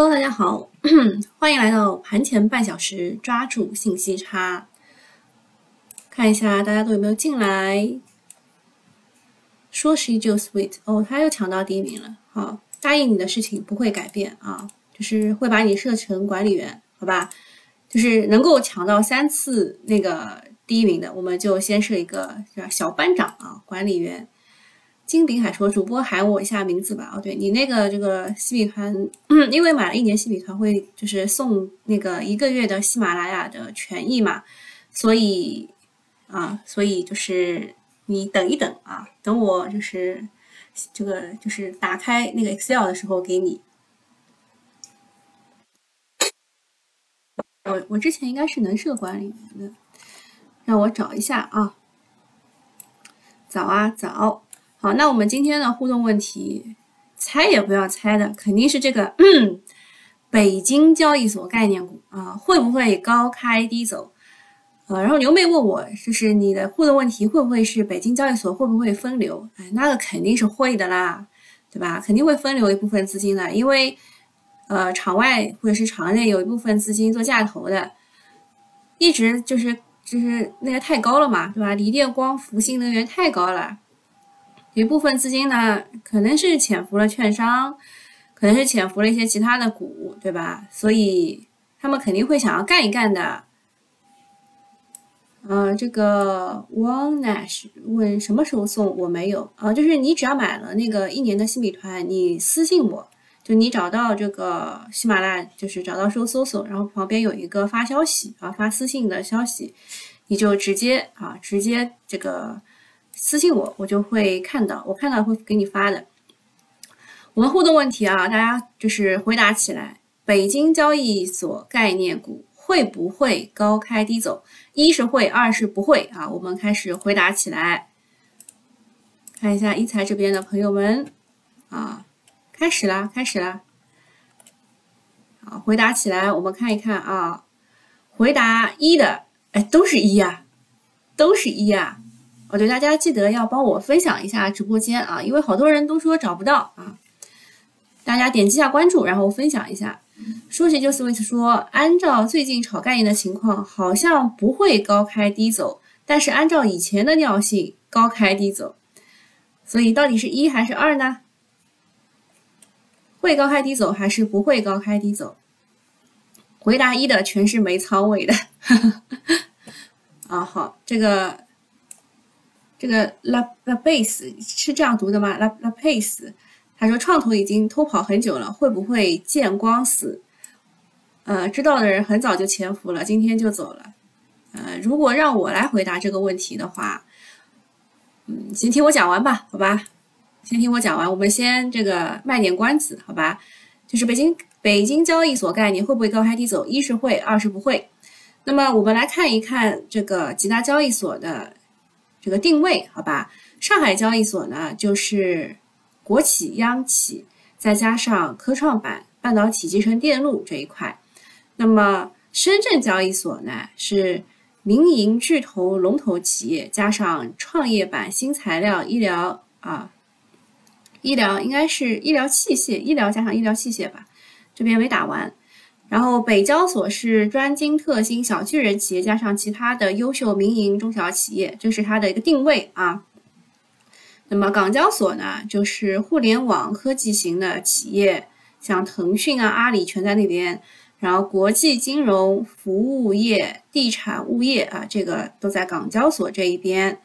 Hello，大家好，欢迎来到盘前半小时，抓住信息差。看一下大家都有没有进来。说是依旧 sweet 哦，他又抢到第一名了。好，答应你的事情不会改变啊，就是会把你设成管理员，好吧？就是能够抢到三次那个第一名的，我们就先设一个小班长啊，管理员。金炳海说：“主播喊我一下名字吧。”哦，对你那个这个西米团，因为买了一年西米团会就是送那个一个月的喜马拉雅的权益嘛，所以啊，所以就是你等一等啊，等我就是这个就是打开那个 Excel 的时候给你。我我之前应该是能设管理员的，让我找一下啊。早啊早。好，那我们今天的互动问题，猜也不要猜的，肯定是这个嗯北京交易所概念股啊，会不会高开低走？呃，然后牛妹问我，就是你的互动问题会不会是北京交易所会不会分流？哎，那个肯定是会的啦，对吧？肯定会分流一部分资金的，因为呃，场外或者是场内有一部分资金做价投的，一直就是就是那个太高了嘛，对吧？锂电、光伏、新能源太高了。一部分资金呢，可能是潜伏了券商，可能是潜伏了一些其他的股，对吧？所以他们肯定会想要干一干的。嗯，这个 One Nash 问什么时候送？我没有啊，就是你只要买了那个一年的新米团，你私信我，就你找到这个喜马拉雅，就是找到搜搜索，然后旁边有一个发消息啊，发私信的消息，你就直接啊，直接这个。私信我，我就会看到，我看到会给你发的。我们互动问题啊，大家就是回答起来。北京交易所概念股会不会高开低走？一是会，二是不会啊。我们开始回答起来。看一下一财这边的朋友们啊，开始啦，开始啦。好，回答起来，我们看一看啊。回答一的，哎，都是一呀，都是一呀。哦，对，大家记得要帮我分享一下直播间啊，因为好多人都说找不到啊。大家点击一下关注，然后分享一下。说起就 switch 说，按照最近炒概念的情况，好像不会高开低走，但是按照以前的尿性，高开低走。所以到底是一还是二呢？会高开低走还是不会高开低走？回答一的全是没仓位的。啊，好，这个。这个 la la base 是这样读的吗？la la base，他说创投已经偷跑很久了，会不会见光死？呃，知道的人很早就潜伏了，今天就走了。呃，如果让我来回答这个问题的话，嗯，先听我讲完吧，好吧？先听我讲完，我们先这个卖点关子，好吧？就是北京北京交易所概念会不会高开低走？一是会，二是不会。那么我们来看一看这个几大交易所的。这个定位好吧，上海交易所呢就是国企、央企，再加上科创板、半导体、集成电路这一块。那么深圳交易所呢是民营巨头、龙头企业，加上创业板、新材料、医疗啊，医疗应该是医疗器械，医疗加上医疗器械吧，这边没打完。然后北交所是专精特新小巨人企业，加上其他的优秀民营中小企业，这是它的一个定位啊。那么港交所呢，就是互联网科技型的企业，像腾讯啊、阿里全在那边。然后国际金融服务业、地产物业啊，这个都在港交所这一边。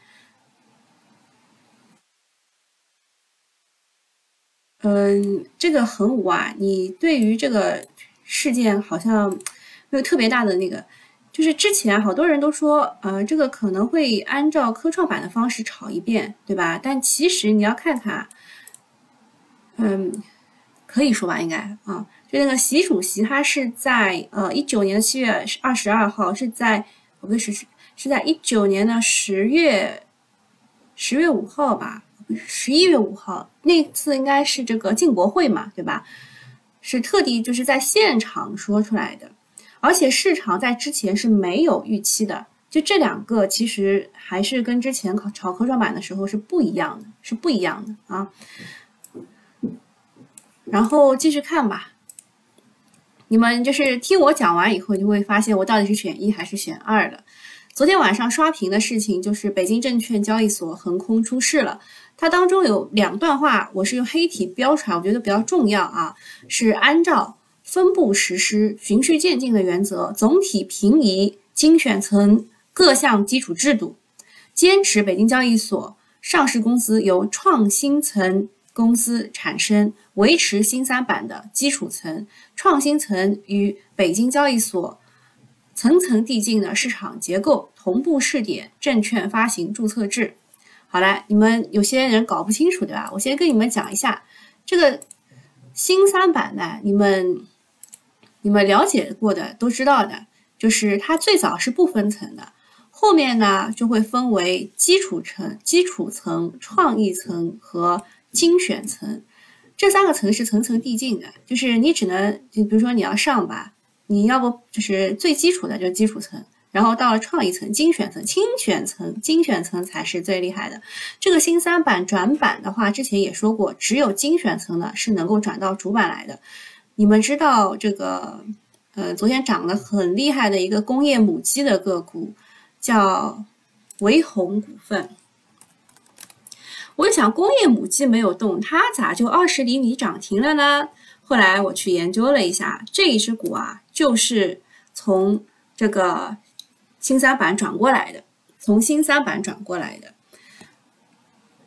嗯，这个恒武啊，你对于这个。事件好像没有特别大的那个，就是之前好多人都说，呃，这个可能会按照科创板的方式炒一遍，对吧？但其实你要看看，嗯，可以说吧，应该啊，就那个习主席他是在呃一九年的七月二十二号，是在不对是是是在一九年的十月十月五号吧，十一月五号那次应该是这个进博会嘛，对吧？是特地就是在现场说出来的，而且市场在之前是没有预期的。就这两个其实还是跟之前考炒科创板的时候是不一样的，是不一样的啊。然后继续看吧，你们就是听我讲完以后，就会发现我到底是选一还是选二的。昨天晚上刷屏的事情就是北京证券交易所横空出世了，它当中有两段话，我是用黑体标出来，我觉得比较重要啊，是按照分步实施、循序渐进的原则，总体平移精选层各项基础制度，坚持北京交易所上市公司由创新层公司产生，维持新三板的基础层，创新层与北京交易所。层层递进的市场结构，同步试点证券发行注册制。好了，你们有些人搞不清楚对吧？我先跟你们讲一下这个新三板呢，你们你们了解过的都知道的，就是它最早是不分层的，后面呢就会分为基础层、基础层、创意层和精选层，这三个层是层层递进的，就是你只能就比如说你要上吧。你要不就是最基础的，就是基础层，然后到了创意层、精选层、精选层、精选层才是最厉害的。这个新三板转板的话，之前也说过，只有精选层呢是能够转到主板来的。你们知道这个，呃，昨天涨得很厉害的一个工业母机的个股，叫维宏股份。我想工业母机没有动，它咋就二十厘米涨停了呢？后来我去研究了一下，这一只股啊，就是从这个新三板转过来的，从新三板转过来的。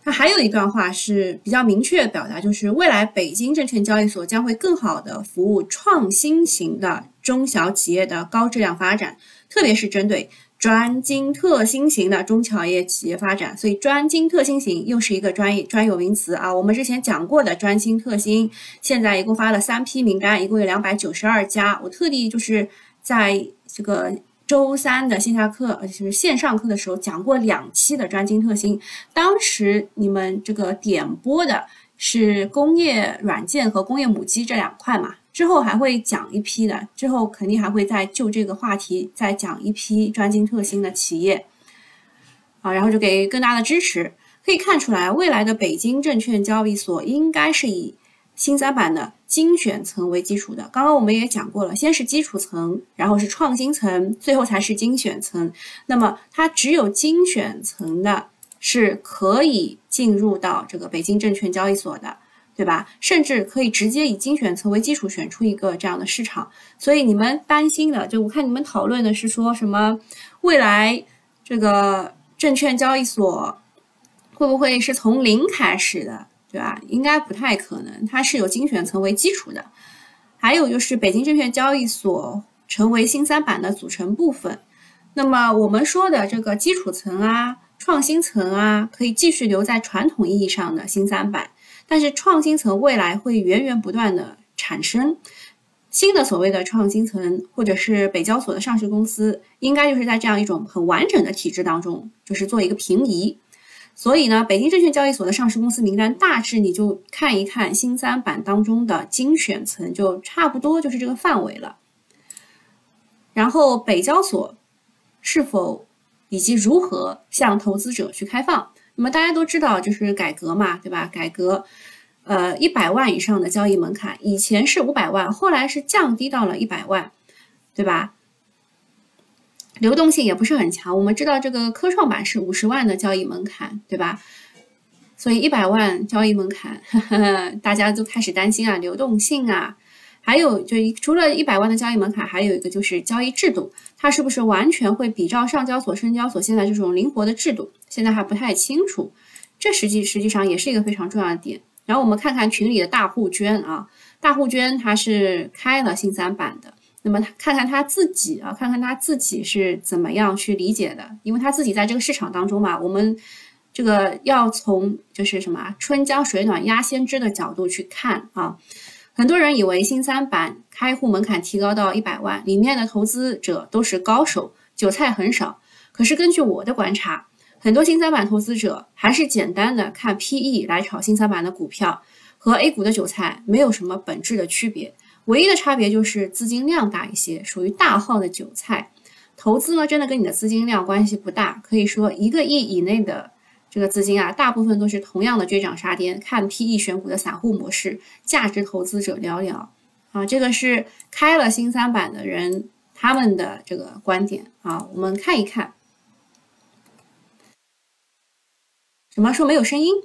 它还有一段话是比较明确表达，就是未来北京证券交易所将会更好的服务创新型的中小企业的高质量发展，特别是针对。专精特新型的中小业企业发展，所以专精特新型又是一个专业专有名词啊。我们之前讲过的专精特新，现在一共发了三批名单，一共有两百九十二家。我特地就是在这个周三的线下课，呃，就是线上课的时候讲过两期的专精特新。当时你们这个点播的是工业软件和工业母机这两块嘛？之后还会讲一批的，之后肯定还会再就这个话题再讲一批专精特新的企业，啊，然后就给更大的支持。可以看出来，未来的北京证券交易所应该是以新三板的精选层为基础的。刚刚我们也讲过了，先是基础层，然后是创新层，最后才是精选层。那么它只有精选层的是可以进入到这个北京证券交易所的。对吧？甚至可以直接以精选层为基础选出一个这样的市场。所以你们担心的，就我看你们讨论的是说什么未来这个证券交易所会不会是从零开始的，对吧？应该不太可能，它是有精选层为基础的。还有就是北京证券交易所成为新三板的组成部分。那么我们说的这个基础层啊、创新层啊，可以继续留在传统意义上的新三板。但是创新层未来会源源不断的产生新的所谓的创新层，或者是北交所的上市公司，应该就是在这样一种很完整的体制当中，就是做一个平移。所以呢，北京证券交易所的上市公司名单大致你就看一看新三板当中的精选层，就差不多就是这个范围了。然后北交所是否以及如何向投资者去开放？那么大家都知道，就是改革嘛，对吧？改革，呃，一百万以上的交易门槛，以前是五百万，后来是降低到了一百万，对吧？流动性也不是很强。我们知道这个科创板是五十万的交易门槛，对吧？所以一百万交易门槛，呵 呵大家都开始担心啊，流动性啊。还有，就除了一百万的交易门槛，还有一个就是交易制度，它是不是完全会比照上交所、深交所现在这种灵活的制度？现在还不太清楚，这实际实际上也是一个非常重要的点。然后我们看看群里的大户捐啊，大户捐他是开了新三板的，那么看看他自己啊，看看他自己是怎么样去理解的，因为他自己在这个市场当中嘛，我们这个要从就是什么春江水暖鸭先知的角度去看啊。很多人以为新三板开户门槛提高到一百万，里面的投资者都是高手，韭菜很少。可是根据我的观察，很多新三板投资者还是简单的看 PE 来炒新三板的股票，和 A 股的韭菜没有什么本质的区别，唯一的差别就是资金量大一些，属于大号的韭菜。投资呢，真的跟你的资金量关系不大，可以说一个亿以内的。这个资金啊，大部分都是同样的追涨杀跌、看 PE 选股的散户模式，价值投资者寥寥啊，这个是开了新三板的人他们的这个观点啊，我们看一看。什么说没有声音？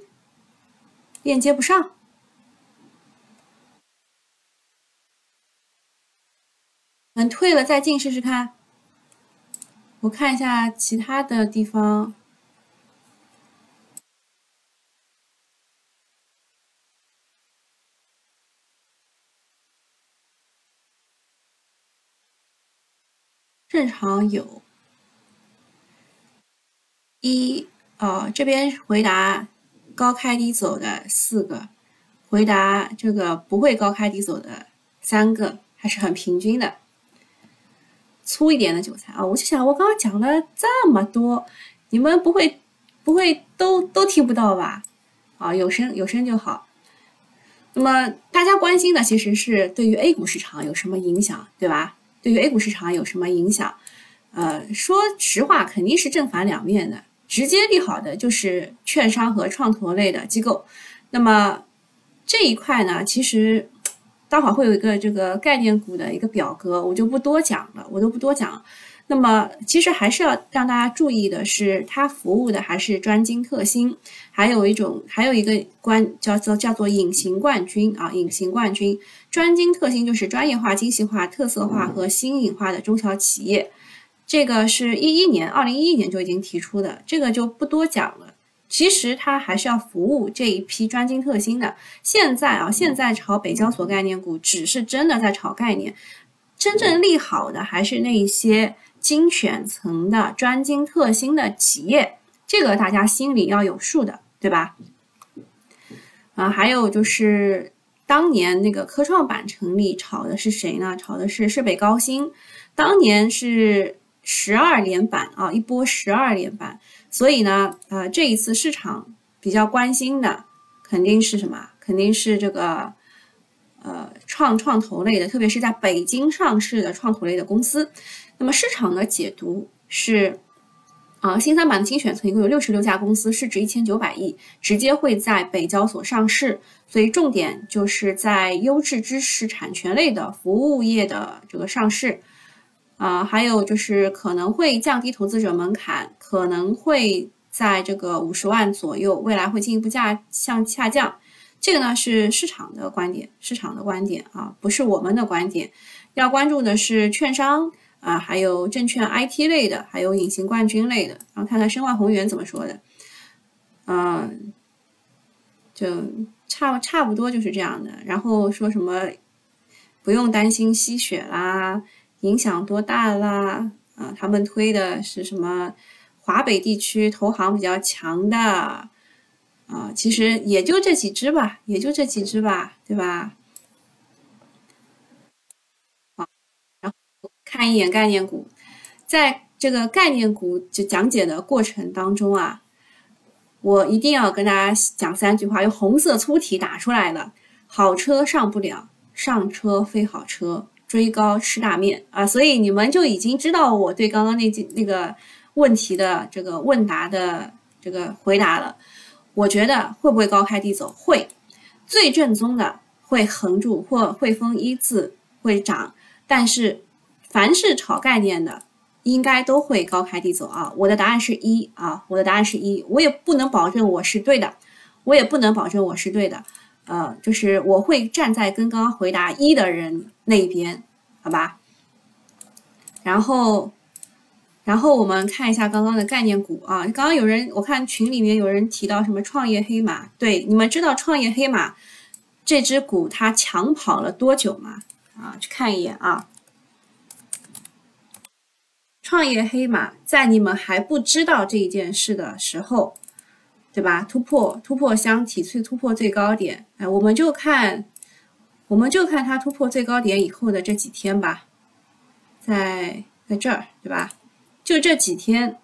链接不上？退了再进试试看。我看一下其他的地方。正常有，一哦，这边回答高开低走的四个，回答这个不会高开低走的三个，还是很平均的。粗一点的韭菜啊，我就想我刚刚讲了这么多，你们不会不会都都听不到吧？啊，有声有声就好。那么大家关心的其实是对于 A 股市场有什么影响，对吧？对于 A 股市场有什么影响？呃，说实话，肯定是正反两面的。直接利好的就是券商和创投类的机构。那么这一块呢，其实待会儿会有一个这个概念股的一个表格，我就不多讲了，我都不多讲。那么其实还是要让大家注意的是，它服务的还是专精特新，还有一种还有一个关叫做叫做隐形冠军啊，隐形冠军。专精特新就是专业化、精细化、特色化和新颖化的中小企业，这个是一一年，二零一一年就已经提出的，这个就不多讲了。其实它还是要服务这一批专精特新的。现在啊，现在炒北交所概念股，只是真的在炒概念，真正利好的还是那些精选层的专精特新的企业，这个大家心里要有数的，对吧？啊，还有就是。当年那个科创板成立，炒的是谁呢？炒的是设备高新，当年是十二连板啊，一波十二连板。所以呢，呃，这一次市场比较关心的肯定是什么？肯定是这个呃创创投类的，特别是在北京上市的创投类的公司。那么市场的解读是。啊，新三板的精选层一共有六十六家公司，市值一千九百亿，直接会在北交所上市。所以重点就是在优质知识产权类的服务业的这个上市。啊，还有就是可能会降低投资者门槛，可能会在这个五十万左右，未来会进一步价向下降。这个呢是市场的观点，市场的观点啊，不是我们的观点。要关注的是券商。啊，还有证券 IT 类的，还有隐形冠军类的，然后看看申万宏源怎么说的，嗯，就差差不多就是这样的。然后说什么不用担心吸血啦，影响多大啦？啊，他们推的是什么华北地区投行比较强的啊？其实也就这几只吧，也就这几只吧，对吧？好，然后看一眼概念股，在这个概念股就讲解的过程当中啊，我一定要跟大家讲三句话，用红色粗体打出来的：好车上不了，上车非好车，追高吃大面啊！所以你们就已经知道我对刚刚那句那个问题的这个问答的这个回答了。我觉得会不会高开低走？会，最正宗的会横住或汇丰一字会涨，但是。凡是炒概念的，应该都会高开低走啊！我的答案是一啊，我的答案是一，我也不能保证我是对的，我也不能保证我是对的，呃，就是我会站在跟刚刚回答一的人那一边，好吧？然后，然后我们看一下刚刚的概念股啊，刚刚有人我看群里面有人提到什么创业黑马，对，你们知道创业黑马这只股它抢跑了多久吗？啊，去看一眼啊。创业黑马在你们还不知道这一件事的时候，对吧？突破突破箱体最突破最高点，哎，我们就看，我们就看它突破最高点以后的这几天吧，在在这儿，对吧？就这几天，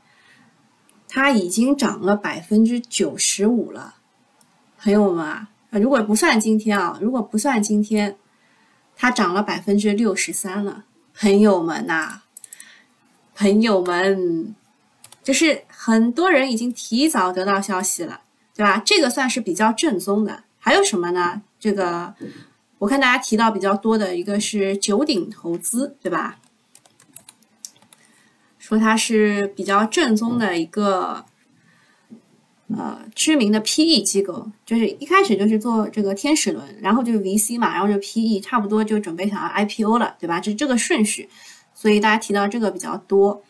它已经涨了百分之九十五了，朋友们啊，如果不算今天啊，如果不算今天，它涨了百分之六十三了，朋友们呐。朋友们，就是很多人已经提早得到消息了，对吧？这个算是比较正宗的。还有什么呢？这个我看大家提到比较多的一个是九鼎投资，对吧？说它是比较正宗的一个呃知名的 PE 机构，就是一开始就是做这个天使轮，然后就是 VC 嘛，然后就 PE，差不多就准备想要 IPO 了，对吧？这这个顺序，所以大家提到这个比较多。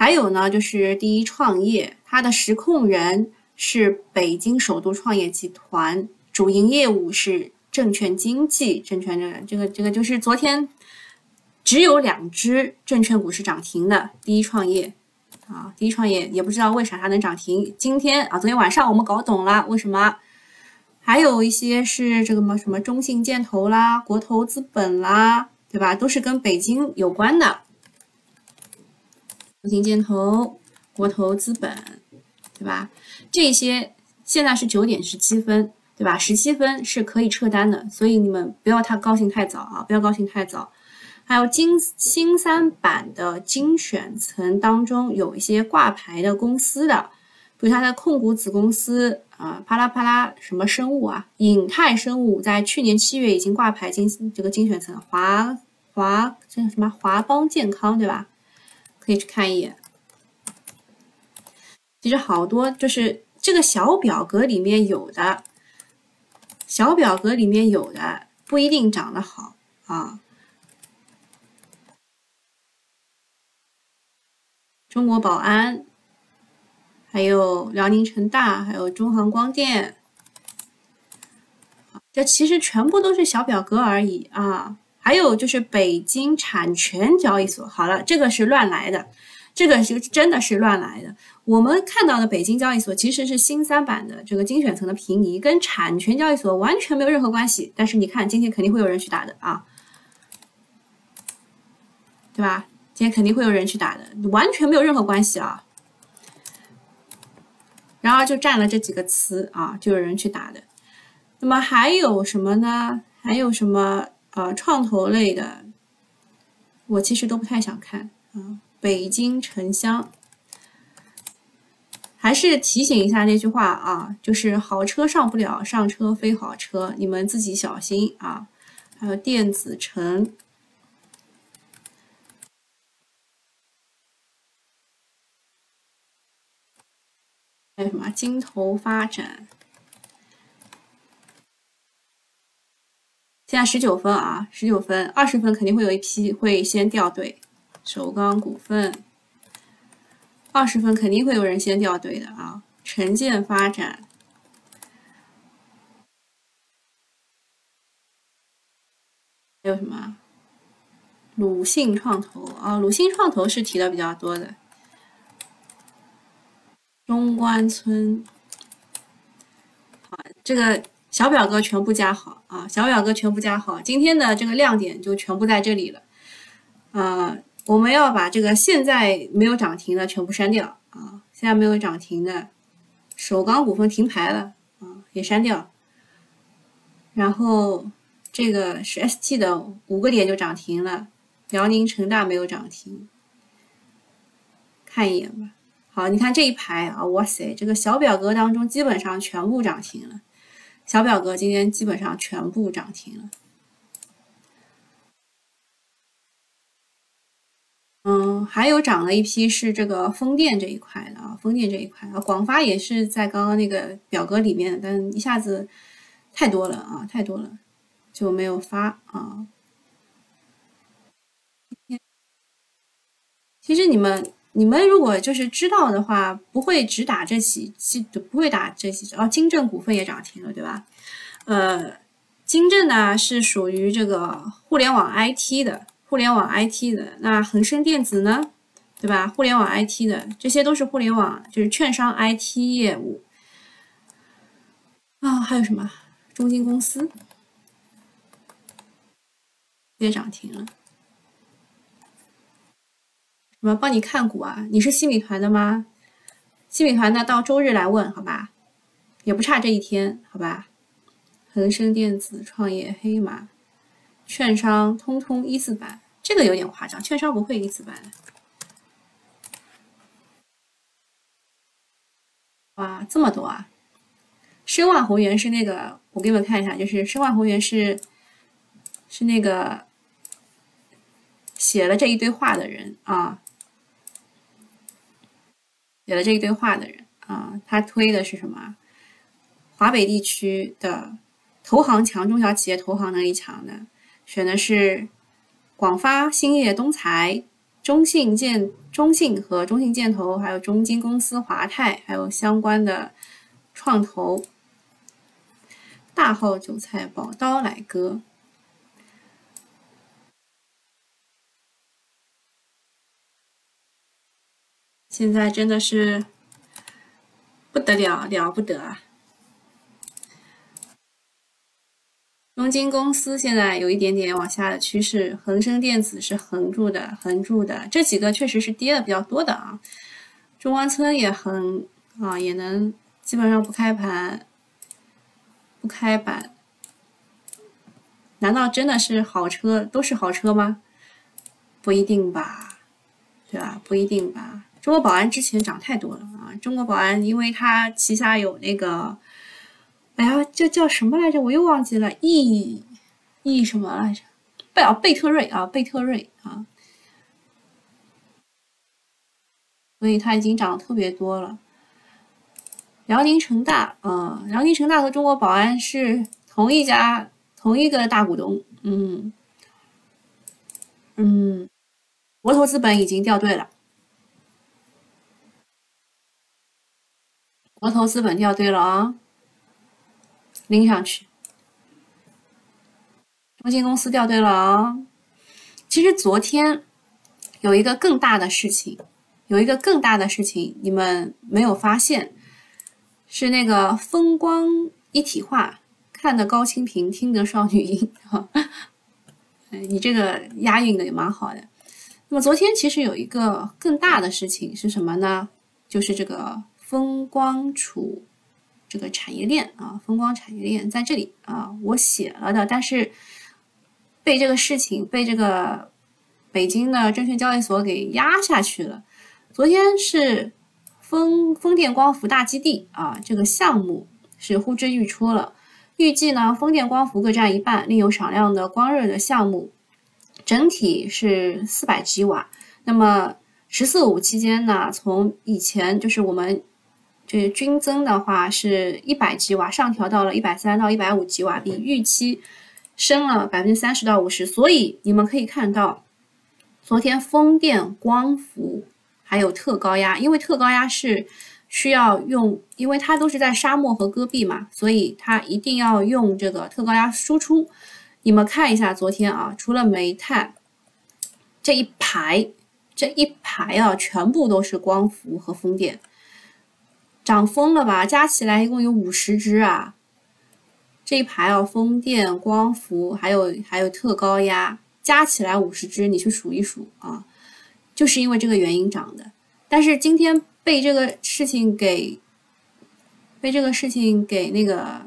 还有呢，就是第一创业，它的实控人是北京首都创业集团，主营业务是。证券经纪证券这个这个这个就是昨天只有两只证券股是涨停的，第一创业啊，第一创业也不知道为啥它能涨停。今天啊，昨天晚上我们搞懂了为什么。还有一些是这个么什么中信建投啦、国投资本啦，对吧？都是跟北京有关的。中信建投、国投资本，对吧？这些现在是九点十七分。对吧？十七分是可以撤单的，所以你们不要太高兴太早啊！不要高兴太早。还有金新三板的精选层当中有一些挂牌的公司的，比如它的控股子公司啊，啪啦啪啦什么生物啊，影泰生物在去年七月已经挂牌精这个精选层，华华这什么华邦健康对吧？可以去看一眼。其实好多就是这个小表格里面有的。小表格里面有的不一定长得好啊。中国宝安，还有辽宁成大，还有中航光电，这其实全部都是小表格而已啊。还有就是北京产权交易所，好了，这个是乱来的。这个是真的是乱来的。我们看到的北京交易所其实是新三板的这个精选层的平移，跟产权交易所完全没有任何关系。但是你看，今天肯定会有人去打的啊，对吧？今天肯定会有人去打的，完全没有任何关系啊。然后就占了这几个词啊，就有人去打的。那么还有什么呢？还有什么呃创投类的？我其实都不太想看啊。北京城乡，还是提醒一下那句话啊，就是好车上不了，上车非好车，你们自己小心啊。还有电子城，还有什么金投发展？现在十九分啊，十九分，二十分肯定会有一批会先掉队。首钢股份二十分肯定会有人先掉队的啊！城建发展还有什么？鲁信创投啊，鲁信创投是提的比较多的。中关村，好，这个小表格全部加好啊！小表格全部加好，今天的这个亮点就全部在这里了，啊。我们要把这个现在没有涨停的全部删掉啊！现在没有涨停的，首钢股份停牌了啊，也删掉。然后这个是 ST 的五个点就涨停了，辽宁成大没有涨停，看一眼吧。好，你看这一排啊，哇塞，这个小表格当中基本上全部涨停了，小表格今天基本上全部涨停了。嗯，还有涨了一批是这个风电这一块的啊，风电这一块啊，广发也是在刚刚那个表格里面，但一下子太多了啊，太多了就没有发啊。其实你们你们如果就是知道的话，不会只打这几，就不会打这几只哦。金正股份也涨停了，对吧？呃，金正呢是属于这个互联网 IT 的。互联网 IT 的那恒生电子呢，对吧？互联网 IT 的这些都是互联网，就是券商 IT 业务啊。还有什么中金公司也涨停了？什么帮你看股啊？你是新米团的吗？新米团呢到周日来问好吧，也不差这一天好吧？恒生电子、创业、黑马。券商通通一字板，这个有点夸张。券商不会一字板。哇，这么多啊！申万宏源是那个，我给你们看一下，就是申万宏源是是那个写了这一堆话的人啊，写了这一堆话的人啊，他推的是什么？华北地区的投行强，中小企业投行能力强的，选的是广发、兴业、东财、中信建、中信和中信建投，还有中金公司、华泰，还有相关的创投。大号韭菜，宝刀来割。现在真的是不得了，了不得啊！中金公司现在有一点点往下的趋势，恒生电子是横住的，横住的，这几个确实是跌的比较多的啊。中关村也横啊，也能基本上不开盘。不开板，难道真的是好车都是好车吗？不一定吧，对吧？不一定吧。中国保安之前涨太多了啊！中国保安因为它旗下有那个，哎呀，这叫什么来着？我又忘记了，E E 什么来着？贝啊贝特瑞啊贝特瑞啊，所以它已经涨得特别多了。辽宁成大，啊，辽宁成大和中国保安是同一家同一个大股东，嗯嗯，国投资本已经掉队了，国投资本掉队了啊，拎上去，中金公司掉队了啊，其实昨天有一个更大的事情，有一个更大的事情，你们没有发现。是那个风光一体化，看得高清屏，听得少女音哈。你这个押韵的也蛮好的。那么昨天其实有一个更大的事情是什么呢？就是这个风光储这个产业链啊，风光产业链在这里啊，我写了的，但是被这个事情被这个北京的证券交易所给压下去了。昨天是。风风电光伏大基地啊，这个项目是呼之欲出了。预计呢，风电光伏各占一半，另有少量的光热的项目，整体是四百吉瓦。那么“十四五”期间呢，从以前就是我们是均增的话是一百吉瓦，上调到了一百三到一百五吉瓦，比预期升了百分之三十到五十。所以你们可以看到，昨天风电光伏。还有特高压，因为特高压是需要用，因为它都是在沙漠和戈壁嘛，所以它一定要用这个特高压输出。你们看一下昨天啊，除了煤炭这一排，这一排啊，全部都是光伏和风电，涨疯了吧？加起来一共有五十只啊！这一排啊，风电、光伏还有还有特高压，加起来五十只，你去数一数啊。就是因为这个原因涨的，但是今天被这个事情给被这个事情给那个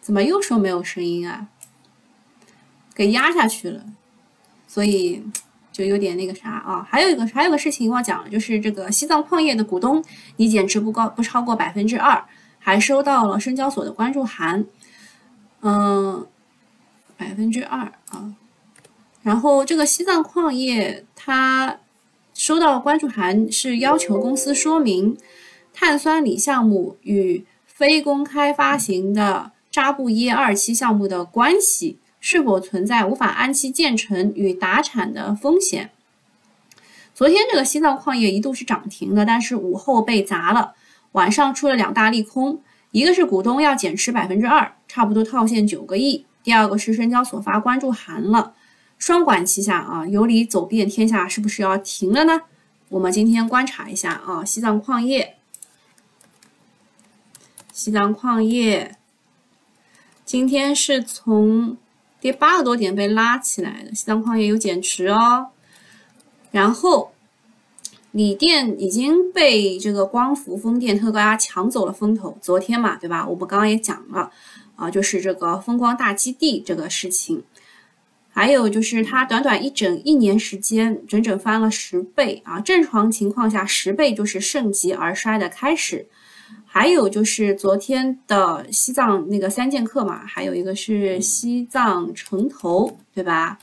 怎么又说没有声音啊？给压下去了，所以就有点那个啥啊。还有一个还有个事情忘讲了，就是这个西藏矿业的股东你减持不高不超过百分之二，还收到了深交所的关注函，嗯，百分之二啊。然后这个西藏矿业，它收到关注函是要求公司说明碳酸锂项目与非公开发行的扎布耶二期项目的关系，是否存在无法按期建成与达产的风险。昨天这个西藏矿业一度是涨停的，但是午后被砸了，晚上出了两大利空，一个是股东要减持百分之二，差不多套现九个亿；第二个是深交所发关注函了。双管齐下啊，有理走遍天下，是不是要停了呢？我们今天观察一下啊，西藏矿业，西藏矿业今天是从跌八个多点被拉起来的，西藏矿业有减持哦。然后锂电已经被这个光伏、风电、特高压抢走了风头，昨天嘛，对吧？我们刚刚也讲了啊，就是这个风光大基地这个事情。还有就是它短短一整一年时间，整整翻了十倍啊！正常情况下，十倍就是盛极而衰的开始。还有就是昨天的西藏那个三剑客嘛，还有一个是西藏城投，对吧？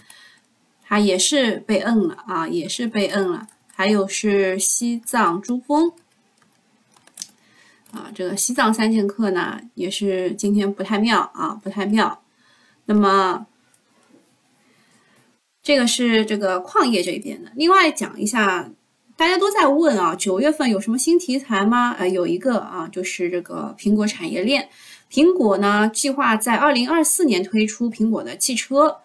他也是被摁了啊，也是被摁了。还有是西藏珠峰。啊，这个西藏三剑客呢，也是今天不太妙啊，不太妙。那么，这个是这个矿业这边的。另外讲一下，大家都在问啊，九月份有什么新题材吗？呃，有一个啊，就是这个苹果产业链。苹果呢，计划在二零二四年推出苹果的汽车。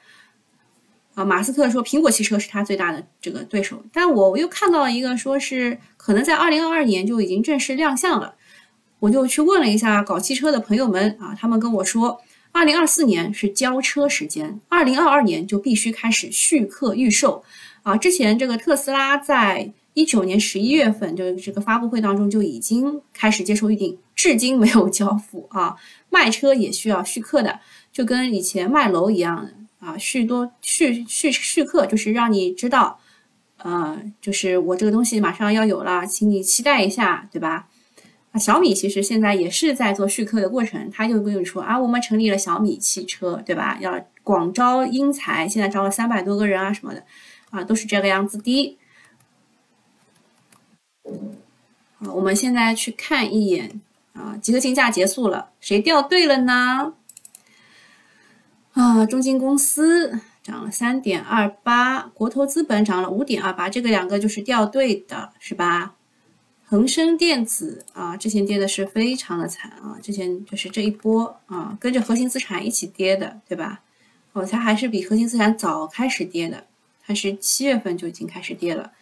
啊，马斯克说苹果汽车是他最大的这个对手，但我又看到了一个，说是可能在二零二二年就已经正式亮相了。我就去问了一下搞汽车的朋友们啊，他们跟我说，二零二四年是交车时间，二零二二年就必须开始续客预售啊。之前这个特斯拉在一九年十一月份就这个发布会当中就已经开始接受预定，至今没有交付啊。卖车也需要续客的，就跟以前卖楼一样啊，续多续续续客就是让你知道，呃，就是我这个东西马上要有了，请你期待一下，对吧？啊小米其实现在也是在做续客的过程，他就跟你说啊，我们成立了小米汽车，对吧？要广招英才，现在招了三百多个人啊什么的，啊，都是这个样子的。好，我们现在去看一眼啊，集合竞价结束了，谁掉队了呢？啊，中金公司涨了三点二八，国投资本涨了五点二八，这个两个就是掉队的，是吧？恒生电子啊，之前跌的是非常的惨啊，之前就是这一波啊，跟着核心资产一起跌的，对吧？哦，它还是比核心资产早开始跌的，它是七月份就已经开始跌了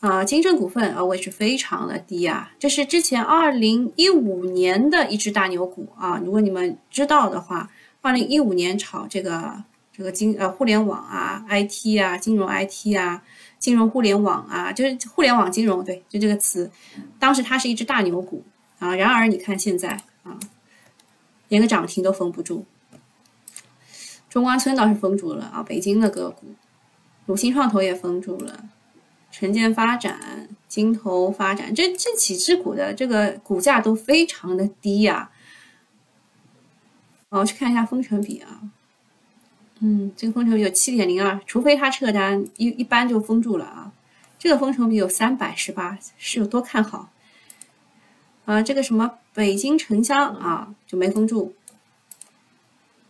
啊。金正股份啊，位置非常的低啊，这是之前二零一五年的一只大牛股啊，如果你们知道的话，二零一五年炒这个这个金呃互联网啊，IT 啊，金融 IT 啊。金融互联网啊，就是互联网金融，对，就这个词。当时它是一只大牛股啊，然而你看现在啊，连个涨停都封不住。中关村倒是封住了啊，北京的个股，鲁信创投也封住了，城建发展、金投发展，这这几只股的这个股价都非常的低呀。我去看一下封城比啊。嗯，这个封城比有七点零二，除非他撤单，一一般就封住了啊。这个封城比有三百十八，是有多看好？啊，这个什么北京城乡啊就没封住，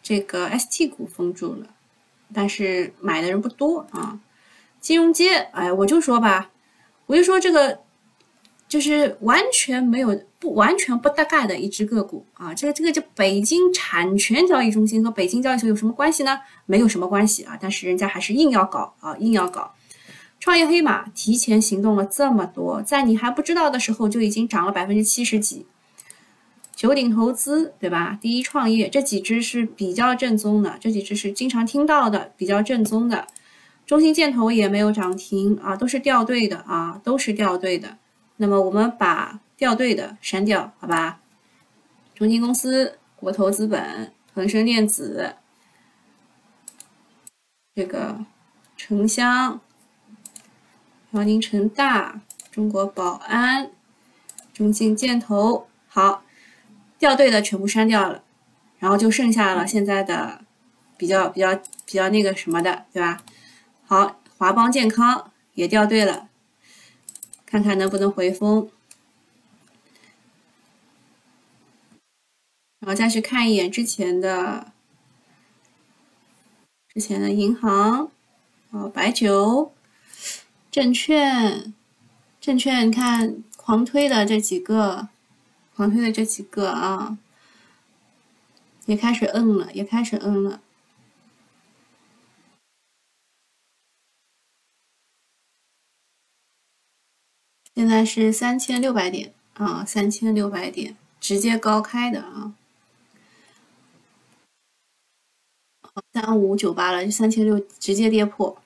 这个 ST 股封住了，但是买的人不多啊。金融街，哎，我就说吧，我就说这个。就是完全没有不完全不搭嘎的一只个股啊！这个这个就北京产权交易中心和北京交易所有什么关系呢？没有什么关系啊！但是人家还是硬要搞啊，硬要搞。创业黑马提前行动了这么多，在你还不知道的时候就已经涨了百分之七十几。九鼎投资对吧？第一创业这几只是比较正宗的，这几只是经常听到的比较正宗的。中兴建投也没有涨停啊，都是掉队的啊，都是掉队的。那么我们把掉队的删掉，好吧？中金公司、国投资本、恒生电子、这个城乡、辽宁城大、中国宝安、中信建投，好，掉队的全部删掉了，然后就剩下了现在的比较比较比较那个什么的，对吧？好，华邦健康也掉队了。看看能不能回风，然后再去看一眼之前的之前的银行，哦，白酒、证券、证券，你看狂推的这几个，狂推的这几个啊，也开始摁了，也开始摁了。现在是三千六百点啊，三千六百点直接高开的啊，三五九八了，就三千六直接跌破。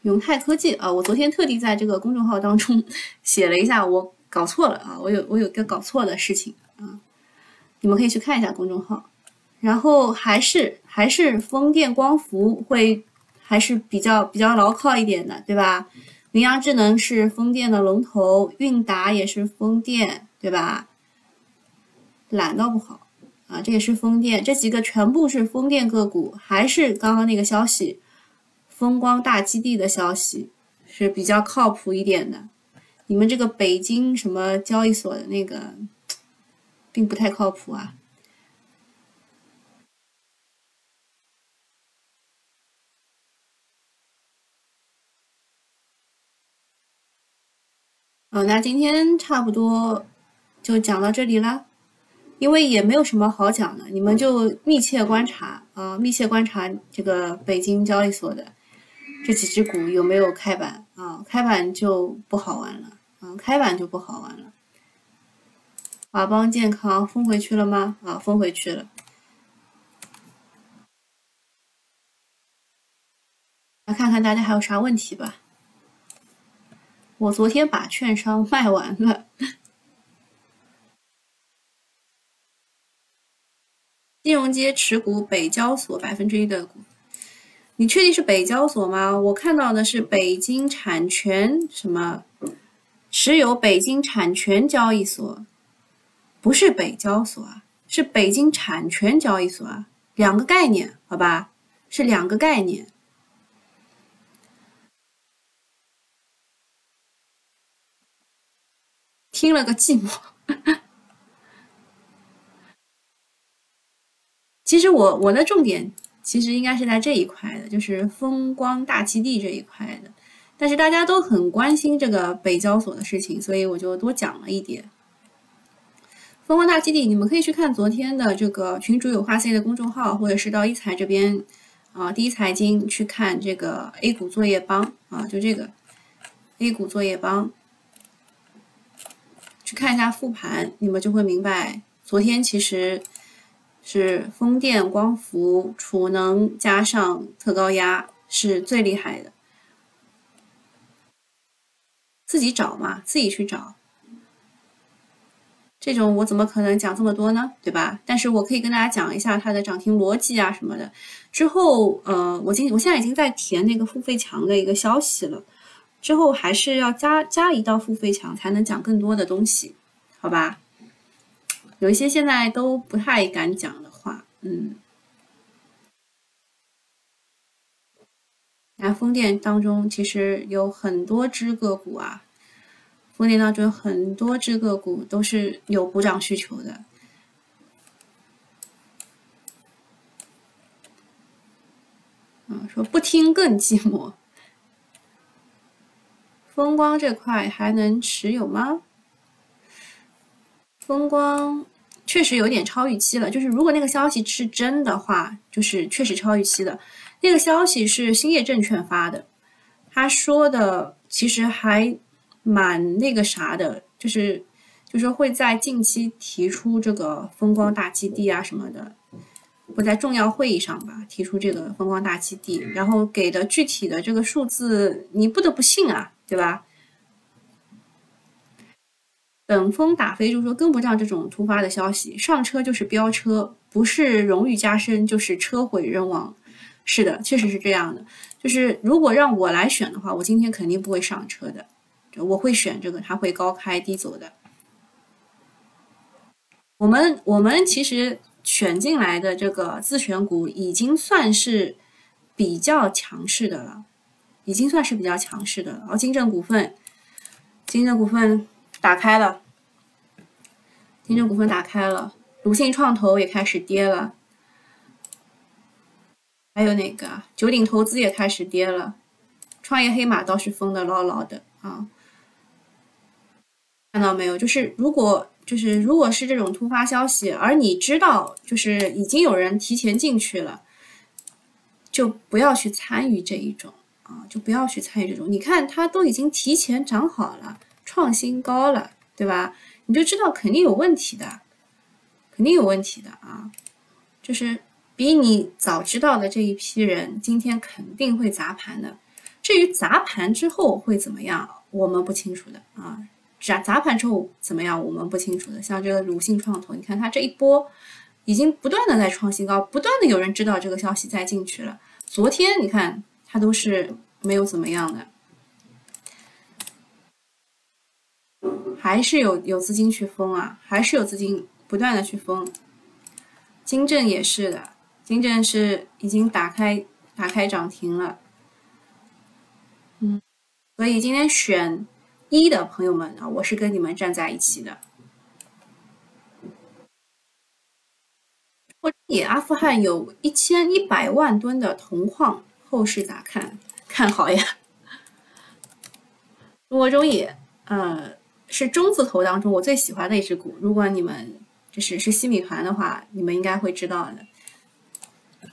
永泰科技啊，我昨天特地在这个公众号当中 写了一下，我搞错了啊，我有我有个搞错的事情啊，你们可以去看一下公众号。然后还是还是风电光伏会。还是比较比较牢靠一点的，对吧？羚羊智能是风电的龙头，韵达也是风电，对吧？懒倒不好啊，这也是风电，这几个全部是风电个股，还是刚刚那个消息，风光大基地的消息是比较靠谱一点的。你们这个北京什么交易所的那个，并不太靠谱啊。哦，那今天差不多就讲到这里了，因为也没有什么好讲的，你们就密切观察啊，密切观察这个北京交易所的这几只股有没有开板啊，开板就不好玩了啊，开板就不好玩了。华邦健康封回去了吗？啊，封回去了。来看看大家还有啥问题吧。我昨天把券商卖完了。金融街持股北交所百分之一的股，你确定是北交所吗？我看到的是北京产权什么持有北京产权交易所，不是北交所啊，是北京产权交易所啊，两个概念，好吧，是两个概念。听了个寂寞。其实我我的重点其实应该是在这一块的，就是风光大基地这一块的。但是大家都很关心这个北交所的事情，所以我就多讲了一点。风光大基地，你们可以去看昨天的这个群主有话 C 的公众号，或者是到一财这边啊，第一财经去看这个 A 股作业帮啊，就这个 A 股作业帮。去看一下复盘，你们就会明白，昨天其实是风电、光伏、储能加上特高压是最厉害的。自己找嘛，自己去找。这种我怎么可能讲这么多呢？对吧？但是我可以跟大家讲一下它的涨停逻辑啊什么的。之后，呃，我今我现在已经在填那个付费墙的一个消息了。之后还是要加加一道付费墙，才能讲更多的东西，好吧？有一些现在都不太敢讲的话，嗯。那风电当中其实有很多只个股啊，风电当中很多只个股都是有补涨需求的。嗯，说不听更寂寞。风光这块还能持有吗？风光确实有点超预期了。就是如果那个消息是真的话，就是确实超预期的。那个消息是兴业证券发的，他说的其实还蛮那个啥的，就是就说会在近期提出这个风光大基地啊什么的，会在重要会议上吧提出这个风光大基地，然后给的具体的这个数字，你不得不信啊。对吧？等风打飞，就是说跟不上这种突发的消息，上车就是飙车，不是荣誉加身，就是车毁人亡。是的，确实是这样的。就是如果让我来选的话，我今天肯定不会上车的，我会选这个，它会高开低走的。我们我们其实选进来的这个自选股已经算是比较强势的了。已经算是比较强势的了。哦，金正股份，金正股份打开了，金正股份打开了，鲁信创投也开始跌了，还有哪个九鼎投资也开始跌了，创业黑马倒是封的牢牢的啊。看到没有？就是如果就是如果是这种突发消息，而你知道就是已经有人提前进去了，就不要去参与这一种。啊，就不要去参与这种。你看，它都已经提前涨好了，创新高了，对吧？你就知道肯定有问题的，肯定有问题的啊！就是比你早知道的这一批人，今天肯定会砸盘的。至于砸盘之后会怎么样，我们不清楚的啊。砸砸盘之后怎么样，我们不清楚的。像这个鲁信创投，你看它这一波已经不断的在创新高，不断的有人知道这个消息再进去了。昨天你看。它都是没有怎么样的，还是有有资金去封啊，还是有资金不断的去封。金正也是的，金正是已经打开打开涨停了，嗯，所以今天选一的朋友们啊，我是跟你们站在一起的。也阿富汗有一千一百万吨的铜矿，后市咋看？看好呀。中国中冶，呃，是中字头当中我最喜欢的一只股。如果你们就是是新米团的话，你们应该会知道的。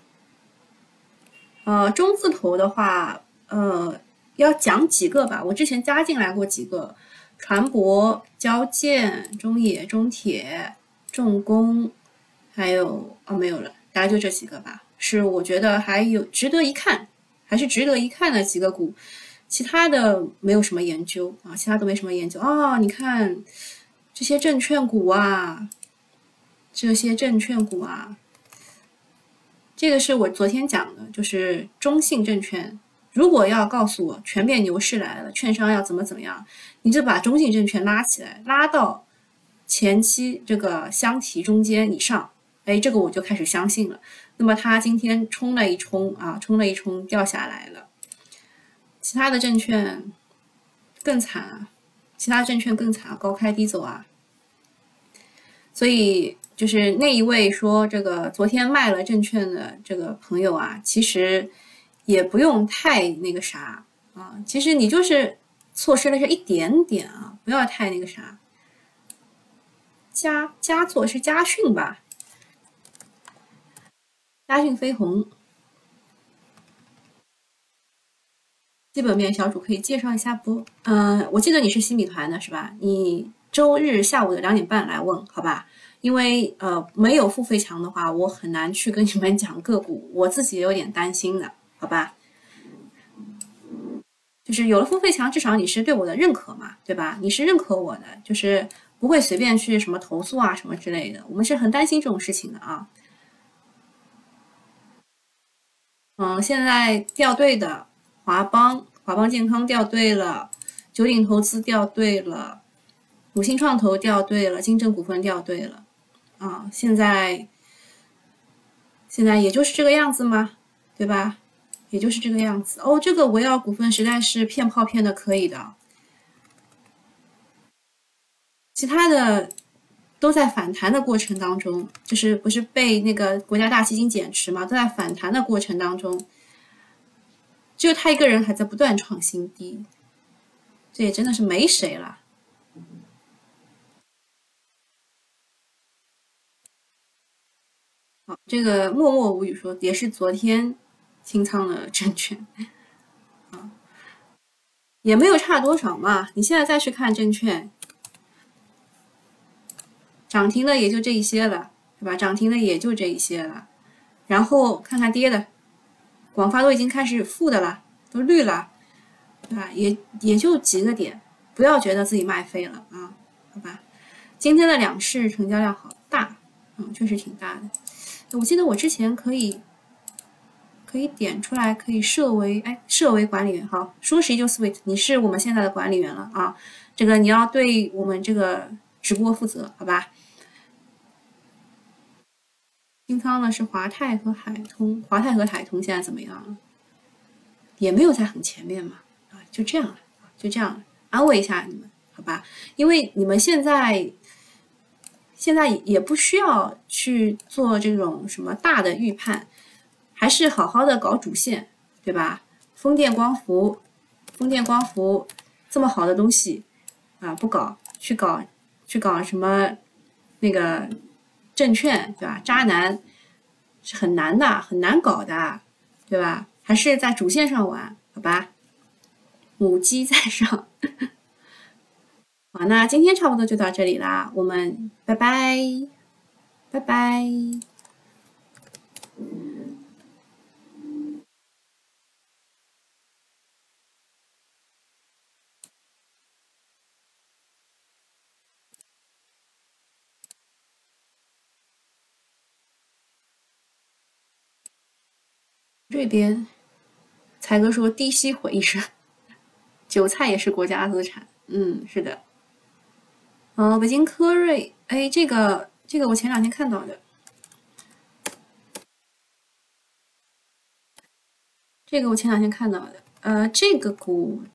呃，中字头的话，呃，要讲几个吧。我之前加进来过几个：船舶、交建、中冶、中铁、重工。还有哦，没有了，大概就这几个吧。是我觉得还有值得一看，还是值得一看的几个股，其他的没有什么研究啊，其他都没什么研究啊。你看这些证券股啊，这些证券股啊，这个是我昨天讲的，就是中信证券。如果要告诉我全面牛市来了，券商要怎么怎么样，你就把中信证券拉起来，拉到前期这个箱体中间以上。哎，这个我就开始相信了。那么它今天冲了一冲啊，冲了一冲掉下来了。其他的证券更惨啊，其他证券更惨，高开低走啊。所以就是那一位说这个昨天卖了证券的这个朋友啊，其实也不用太那个啥啊。其实你就是错失了这一点点啊，不要太那个啥。佳佳作是佳讯吧？嘉讯飞鸿，基本面小组可以介绍一下不？嗯，我记得你是新米团的是吧？你周日下午的两点半来问好吧？因为呃没有付费墙的话，我很难去跟你们讲个股，我自己也有点担心的，好吧？就是有了付费墙，至少你是对我的认可嘛，对吧？你是认可我的，就是不会随便去什么投诉啊什么之类的，我们是很担心这种事情的啊。嗯，现在掉队的华邦、华邦健康掉队了，九鼎投资掉队了，五星创投掉队了，金正股份掉队了。啊，现在现在也就是这个样子吗？对吧？也就是这个样子。哦，这个维奥股份实在是骗炮骗的可以的，其他的。都在反弹的过程当中，就是不是被那个国家大基金减持嘛？都在反弹的过程当中，只有他一个人还在不断创新低，这也真的是没谁了。这个默默无语说也是昨天清仓的证券，啊，也没有差多少嘛。你现在再去看证券。涨停的也就这一些了，对吧？涨停的也就这一些了，然后看看跌的，广发都已经开始负的了，都绿了，对吧？也也就几个点，不要觉得自己卖飞了啊，好吧？今天的两市成交量好大，嗯，确实挺大的。我记得我之前可以可以点出来，可以设为哎设为管理员哈，说实就 sweet，你是我们现在的管理员了啊，这个你要对我们这个直播负责，好吧？清仓的是华泰和海通，华泰和海通现在怎么样了？也没有在很前面嘛，啊，就这样了，就这样安慰一下你们，好吧？因为你们现在现在也不需要去做这种什么大的预判，还是好好的搞主线，对吧？风电光伏，风电光伏这么好的东西啊，不搞，去搞去搞什么那个？证券对吧？渣男是很难的，很难搞的，对吧？还是在主线上玩，好吧？母鸡在上。好，那今天差不多就到这里啦，我们拜拜，拜拜。这边，才哥说低吸回一声，韭菜也是国家资产。嗯，是的。好，北京科瑞，哎，这个这个我前两天看到的，这个我前两天看到的，呃，这个股